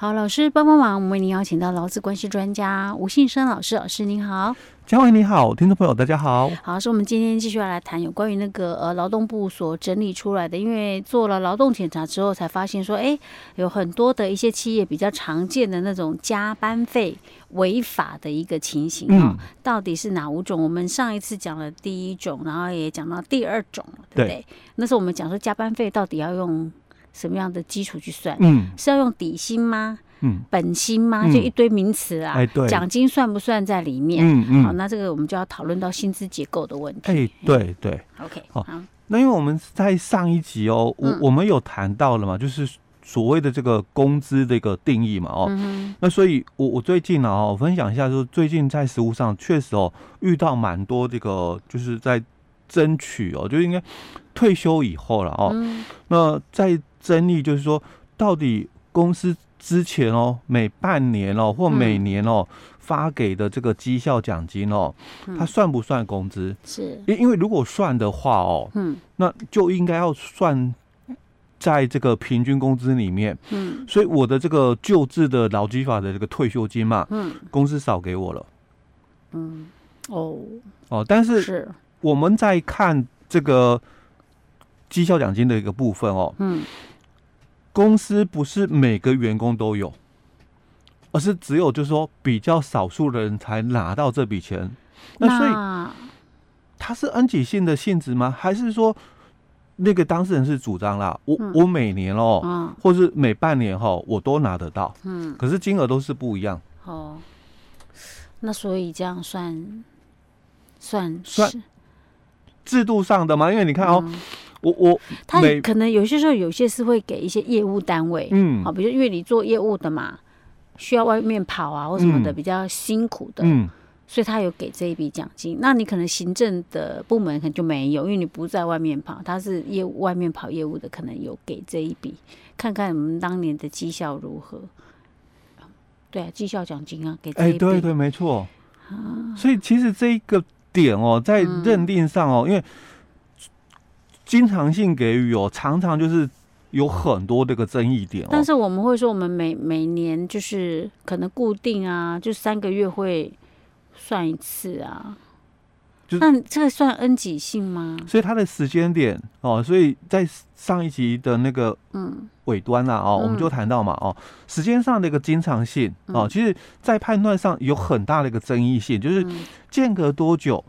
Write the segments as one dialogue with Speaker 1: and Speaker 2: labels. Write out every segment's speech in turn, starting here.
Speaker 1: 好，老师帮帮忙，我们为您邀请到劳资关系专家吴信生老师，老师您好，
Speaker 2: 嘉惠你好，听众朋友大家好。
Speaker 1: 好，是我们今天继续要来谈有关于那个呃劳动部所整理出来的，因为做了劳动检查之后，才发现说，哎，有很多的一些企业比较常见的那种加班费违法的一个情形啊、到底是哪五种？我们上一次讲了第一种，然后也讲到第二种，对不对？对，那时候我们讲说加班费到底要用。什么样的基础去算？嗯，是要用底薪吗？嗯，本薪吗？嗯、就一堆名词啊。哎，对，奖金算不算在里面？嗯嗯。好，那这个我们就要讨论到薪资结构的问题。哎，
Speaker 2: 对对。
Speaker 1: OK，好。
Speaker 2: 那因为我们在上一集哦，我、嗯、我们有谈到了嘛，就是所谓的这个工资的一个定义嘛，哦，嗯、那所以我我最近呢，哦，我分享一下，就是最近在实务上确实哦，遇到蛮多这个，就是在争取哦，就应该退休以后了哦，嗯、那在。争议就是说，到底公司之前哦，每半年哦或每年哦、嗯、发给的这个绩效奖金哦，它算不算工资？是，因因为如果算的话哦，嗯，那就应该要算在这个平均工资里面。嗯，所以我的这个旧制的劳基法的这个退休金嘛，嗯，公司少给我了。嗯，哦。哦，但是是。我们在看这个绩效奖金的一个部分哦，嗯。公司不是每个员工都有，而是只有就是说比较少数的人才拿到这笔钱。那所以它是恩给性的性质吗？还是说那个当事人是主张啦？我、嗯、我每年哦、嗯，或是每半年哈，我都拿得到。嗯，可是金额都是不一样。
Speaker 1: 哦，那所以这样算算
Speaker 2: 算制度上的吗？因为你看哦。嗯我我
Speaker 1: 他可能有些时候有些是会给一些业务单位，嗯，好，比如因为你做业务的嘛，需要外面跑啊或什么的，比较辛苦的，嗯，所以他有给这一笔奖金。那你可能行政的部门可能就没有，因为你不在外面跑，他是业务外面跑业务的，可能有给这一笔，看看我们当年的绩效如何。对啊，绩效奖金啊，给这一笔，哎，
Speaker 2: 对对，没错。啊，所以其实这一个点哦，在认定上哦，因为。经常性给予哦，常常就是有很多这个争议点哦。
Speaker 1: 但是我们会说，我们每每年就是可能固定啊，就三个月会算一次啊。那这个算恩给性吗？
Speaker 2: 所以它的时间点哦，所以在上一集的那个嗯尾端啊哦，我们就谈到嘛哦，时间上的一个经常性哦，其实在判断上有很大的一个争议性，就是间隔多久。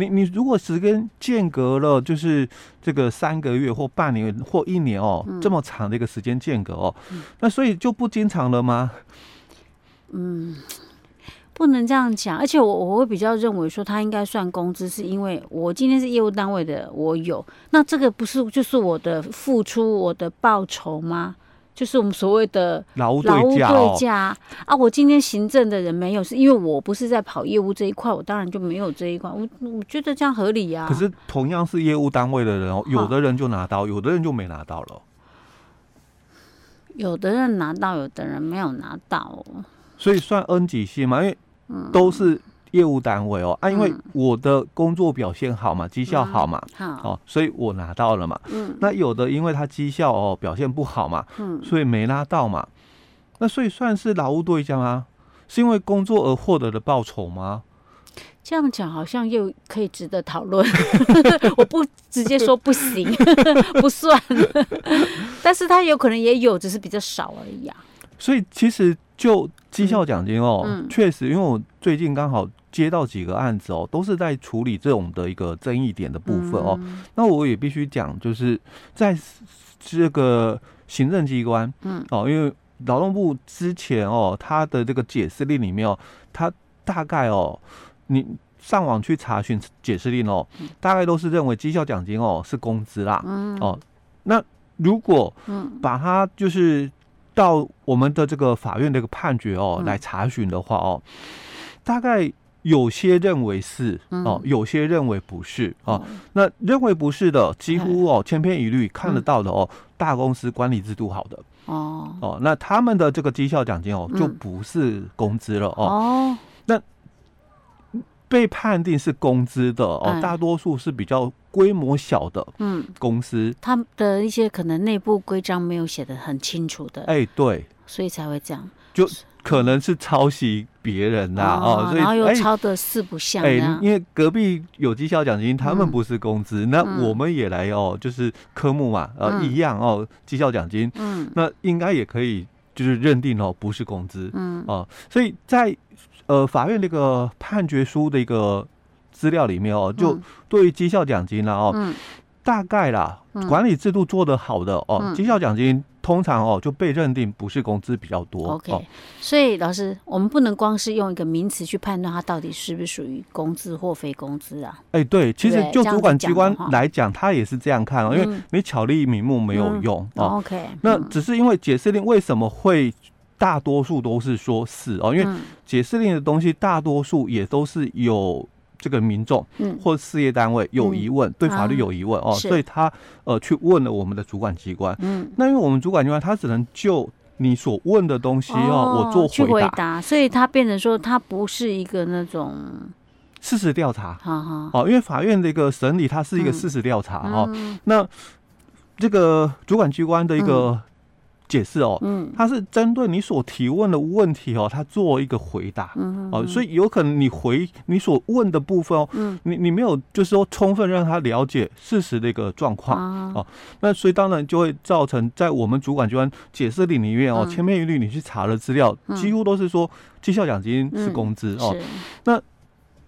Speaker 2: 你你如果时间间隔了，就是这个三个月或半年或一年哦，嗯、这么长的一个时间间隔哦、嗯，那所以就不经常了吗？
Speaker 1: 嗯，不能这样讲。而且我我会比较认为说，他应该算工资，是因为我今天是业务单位的，我有，那这个不是就是我的付出，我的报酬吗？就是我们所谓的劳务对价啊！我今天行政的人没有，是因为我不是在跑业务这一块，我当然就没有这一块。我我觉得这样合理呀。
Speaker 2: 可是同样是业务单位的人哦，有的人就拿到，有的人就没拿到了。
Speaker 1: 有的人拿到，有的人没有拿到。
Speaker 2: 所以算 N 几系嘛，因为都是。业务单位哦啊，因为我的工作表现好嘛，绩效好嘛，好哦，所以我拿到了嘛。嗯，那有的因为他绩效哦表现不好嘛，嗯，所以没拿到嘛。那所以算是劳务对象吗？是因为工作而获得的报酬吗？
Speaker 1: 这样讲好像又可以值得讨论。我不直接说不行，不算。但是他有可能也有，只是比较少而已啊。
Speaker 2: 所以其实就绩效奖金哦，嗯，确实，因为我最近刚好。接到几个案子哦，都是在处理这种的一个争议点的部分哦。嗯、那我也必须讲，就是在这个行政机关，嗯，哦，因为劳动部之前哦，他的这个解释令里面哦，他大概哦，你上网去查询解释令哦，大概都是认为绩效奖金哦是工资啦，嗯，哦，那如果嗯。把它就是到我们的这个法院的一个判决哦来查询的话哦，大概。有些认为是哦，有些认为不是哦。那认为不是的，几乎哦千篇一律看得到的哦，大公司管理制度好的。哦。哦，那他们的这个绩效奖金哦就不是工资了哦。那被判定是工资的哦，
Speaker 1: 嗯、
Speaker 2: 大多数是比较规模小的嗯。公司，嗯、
Speaker 1: 他们的一些可能内部规章没有写的很清楚的，
Speaker 2: 哎，对，
Speaker 1: 所以才会这样，
Speaker 2: 就可能是抄袭别人呐、啊、哦，所以
Speaker 1: 然后又抄的四不像，哎，
Speaker 2: 因为隔壁有绩效奖金，他们不是工资，嗯、那我们也来哦，就是科目嘛，呃，嗯、一样哦，绩效奖金，嗯，那应该也可以就是认定哦，不是工资，嗯，哦，所以在。呃，法院那个判决书的一个资料里面哦，就对于绩效奖金啦哦，嗯、大概啦，嗯、管理制度做得好的哦，绩、嗯、效奖金通常哦就被认定不是工资比较多。
Speaker 1: OK，、
Speaker 2: 哦、
Speaker 1: 所以老师，我们不能光是用一个名词去判断它到底是不是属于工资或非工资啊？
Speaker 2: 哎，对，其实就主管机关来讲，他也是这样看哦，因为你巧立名目没有用、
Speaker 1: 嗯、哦。OK，
Speaker 2: 那只是因为解释令为什么会？大多数都是说是哦，因为解释令的东西大多数也都是有这个民众或事业单位有疑问，对法律有疑问哦，所以他呃去问了我们的主管机关。嗯，那因为我们主管机关他只能就你所问的东西哦，我做回答，
Speaker 1: 所以他变成说他不是一个那种
Speaker 2: 事实调查。哦，因为法院的一个审理它是一个事实调查哦，那这个主管机关的一个。解释哦，嗯，他是针对你所提问的问题哦，他做一个回答，嗯，哦，所以有可能你回你所问的部分哦，嗯，你你没有就是说充分让他了解事实的一个状况哦，那所以当然就会造成在我们主管机关解释里里面哦，千篇一律你去查了资料，几乎都是说绩效奖金是工资哦，那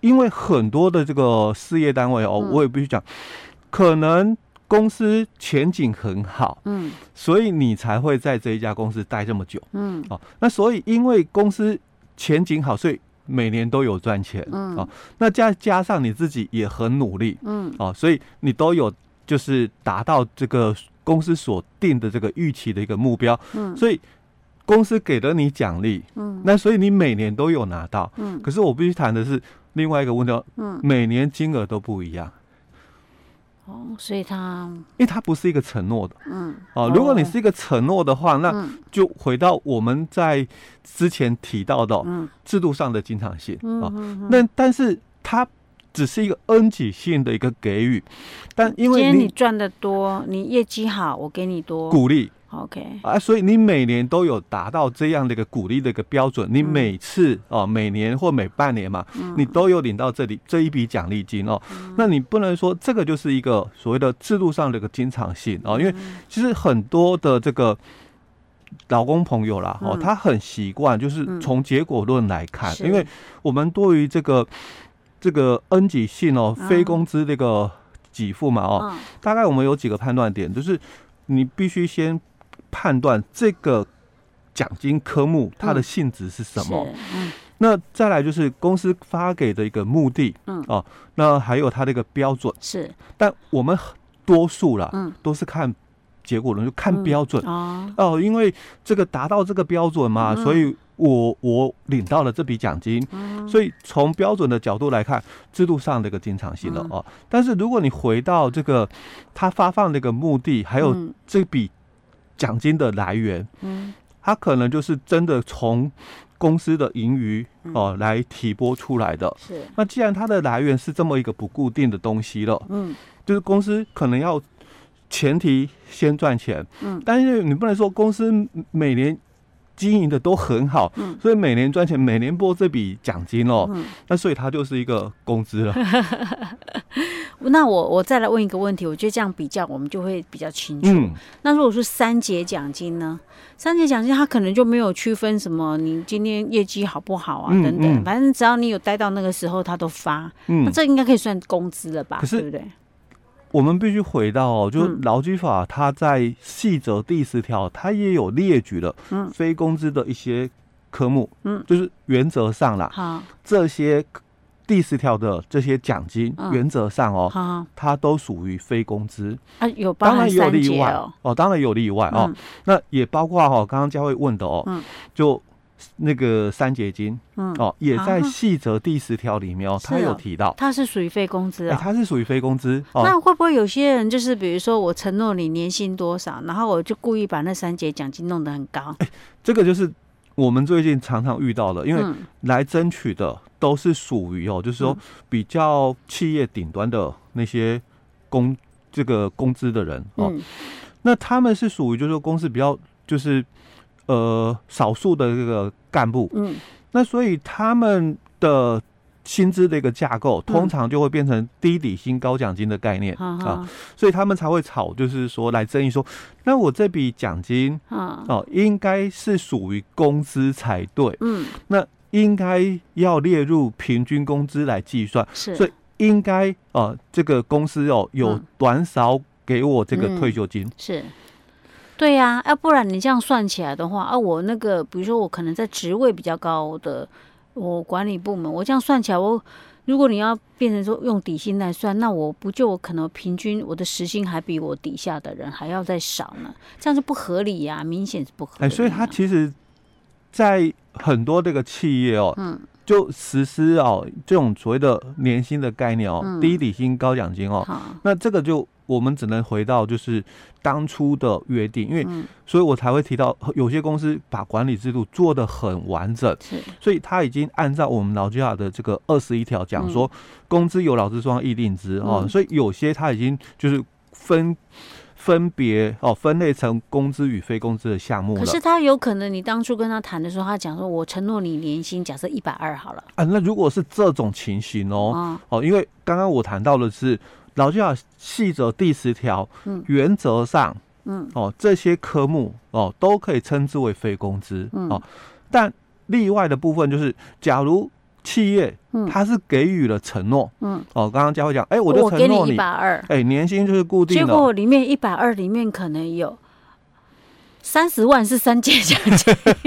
Speaker 2: 因为很多的这个事业单位哦，我也必须讲，可能。公司前景很好，嗯，所以你才会在这一家公司待这么久，嗯，哦，那所以因为公司前景好，所以每年都有赚钱，嗯，哦，那加加上你自己也很努力，嗯，哦，所以你都有就是达到这个公司所定的这个预期的一个目标，嗯，所以公司给了你奖励，嗯，那所以你每年都有拿到，嗯，可是我必须谈的是另外一个问题，嗯，每年金额都不一样。
Speaker 1: 哦，所以他，
Speaker 2: 因为他不是一个承诺的，嗯，哦，如果你是一个承诺的话，那就回到我们在之前提到的制度上的经常性啊，那但是它只是一个恩给性的一个给予，但因为
Speaker 1: 你赚的多，你业绩好，我给你多。
Speaker 2: 鼓励。
Speaker 1: OK
Speaker 2: 啊，所以你每年都有达到这样的一个鼓励的一个标准，你每次哦，每年或每半年嘛，你都有领到这里这一笔奖励金哦。那你不能说这个就是一个所谓的制度上的一个经常性哦，因为其实很多的这个老公朋友啦哦，他很习惯就是从结果论来看，因为我们对于这个这个恩给性哦，非工资这个给付嘛哦，大概我们有几个判断点，就是你必须先。判断这个奖金科目它的性质是什么？嗯，那再来就是公司发给的一个目的，嗯。哦，那还有它的一个标准。
Speaker 1: 是，
Speaker 2: 但我们多数啦，嗯，都是看结果论，就看标准。哦。哦，因为这个达到这个标准嘛，所以我我领到了这笔奖金，所以从标准的角度来看，制度上的一个经常性了哦，但是如果你回到这个他发放的一个目的，还有这笔。奖金的来源，嗯，它可能就是真的从公司的盈余哦来提拨出来的。是，那既然它的来源是这么一个不固定的东西了，嗯，就是公司可能要前提先赚钱，嗯，但是你不能说公司每年经营的都很好，嗯，所以每年赚钱，每年拨这笔奖金哦，嗯，那所以它就是一个工资了。
Speaker 1: 那我我再来问一个问题，我觉得这样比较我们就会比较清楚。嗯、那如果是三节奖金呢？三节奖金它可能就没有区分什么，你今天业绩好不好啊等等，反正只要你有待到那个时候，他都发。嗯，那这应该可以算工资了吧？对不对？
Speaker 2: 我们必须回到哦，就劳基法，它在细则第十条，它也有列举了非工资的一些科目。嗯，就是原则上啦，好。这些。第十条的这些奖金，原则上哦，它都属于非工资
Speaker 1: 啊，有当然有例外
Speaker 2: 哦，当然有例外哦。那也包括哈，刚刚佳慧问的哦，就那个三节金，哦，也在细则第十条里面哦，他有提到，
Speaker 1: 它是属于非工资啊，
Speaker 2: 它是属于非工资。
Speaker 1: 那会不会有些人就是，比如说我承诺你年薪多少，然后我就故意把那三节奖金弄得很高？
Speaker 2: 哎，这个就是我们最近常常遇到的，因为来争取的。都是属于哦，就是说比较企业顶端的那些工这个工资的人哦。那他们是属于就是说公司比较就是呃少数的这个干部。嗯。那所以他们的。薪资的一个架构，通常就会变成低底薪高奖金的概念、嗯、啊，所以他们才会吵，就是说来争议说，那我这笔奖金啊，哦，应该是属于工资才对，嗯，那应该要列入平均工资来计算，是，所以应该啊，这个公司哦有短少给我这个退休金，
Speaker 1: 嗯、是，对呀、啊，要不然你这样算起来的话，啊，我那个比如说我可能在职位比较高的。我管理部门，我这样算起来，我如果你要变成说用底薪来算，那我不就可能平均我的时薪还比我底下的人还要再少呢？这样是不合理呀、啊，明显是不合理、
Speaker 2: 所以他其实，在很多这个企业哦，嗯，就实施哦这种所谓的年薪的概念哦，嗯、低底薪高奖金哦，那这个就。我们只能回到就是当初的约定，因为所以我才会提到有些公司把管理制度做得很完整，是，所以他已经按照我们劳基法的这个二十一条讲说，工资有劳资双方议定之哦，所以有些他已经就是分分别哦分类成工资与非工资的项目。
Speaker 1: 可是他有可能，你当初跟他谈的时候，他讲说我承诺你年薪假设一百二好了。
Speaker 2: 啊，那如果是这种情形哦哦，因为刚刚我谈到的是。劳基法细则第十条，嗯，原则上，嗯，哦，这些科目哦都可以称之为非工资，嗯，哦，但例外的部分就是，假如企业，嗯，它是给予了承诺，嗯，哦，刚刚佳慧讲，哎，我就承诺你一百二，哎，年薪就是固定的，
Speaker 1: 结果里面一百二里面可能有三十万是三节奖金，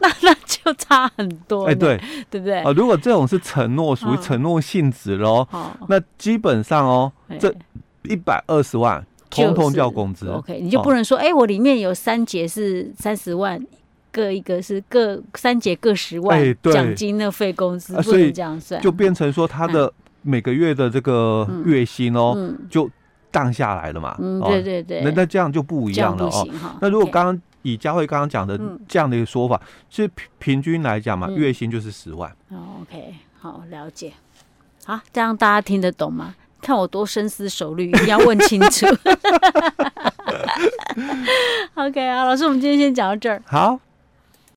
Speaker 1: 那那就差很多，哎，对，对不对？
Speaker 2: 啊，如果这种是承诺，属于承诺性质喽，那基本上哦，这一百二十万通通叫工资
Speaker 1: ，OK，你就不能说，哎，我里面有三节是三十万，各一个是各三节各十万奖金的费工资，不能这样算，
Speaker 2: 就变成说他的每个月的这个月薪哦，就。降下来了嘛？
Speaker 1: 嗯，对对对，
Speaker 2: 那那这样就不一样了哦。那如果刚刚以佳慧刚刚讲的这样的一个说法，其实平平均来讲嘛，月薪就是十万。
Speaker 1: 哦，OK，好，了解。好，这样大家听得懂吗？看我多深思熟虑，一定要问清楚。OK 啊，老师，我们今天先讲到这儿。
Speaker 2: 好。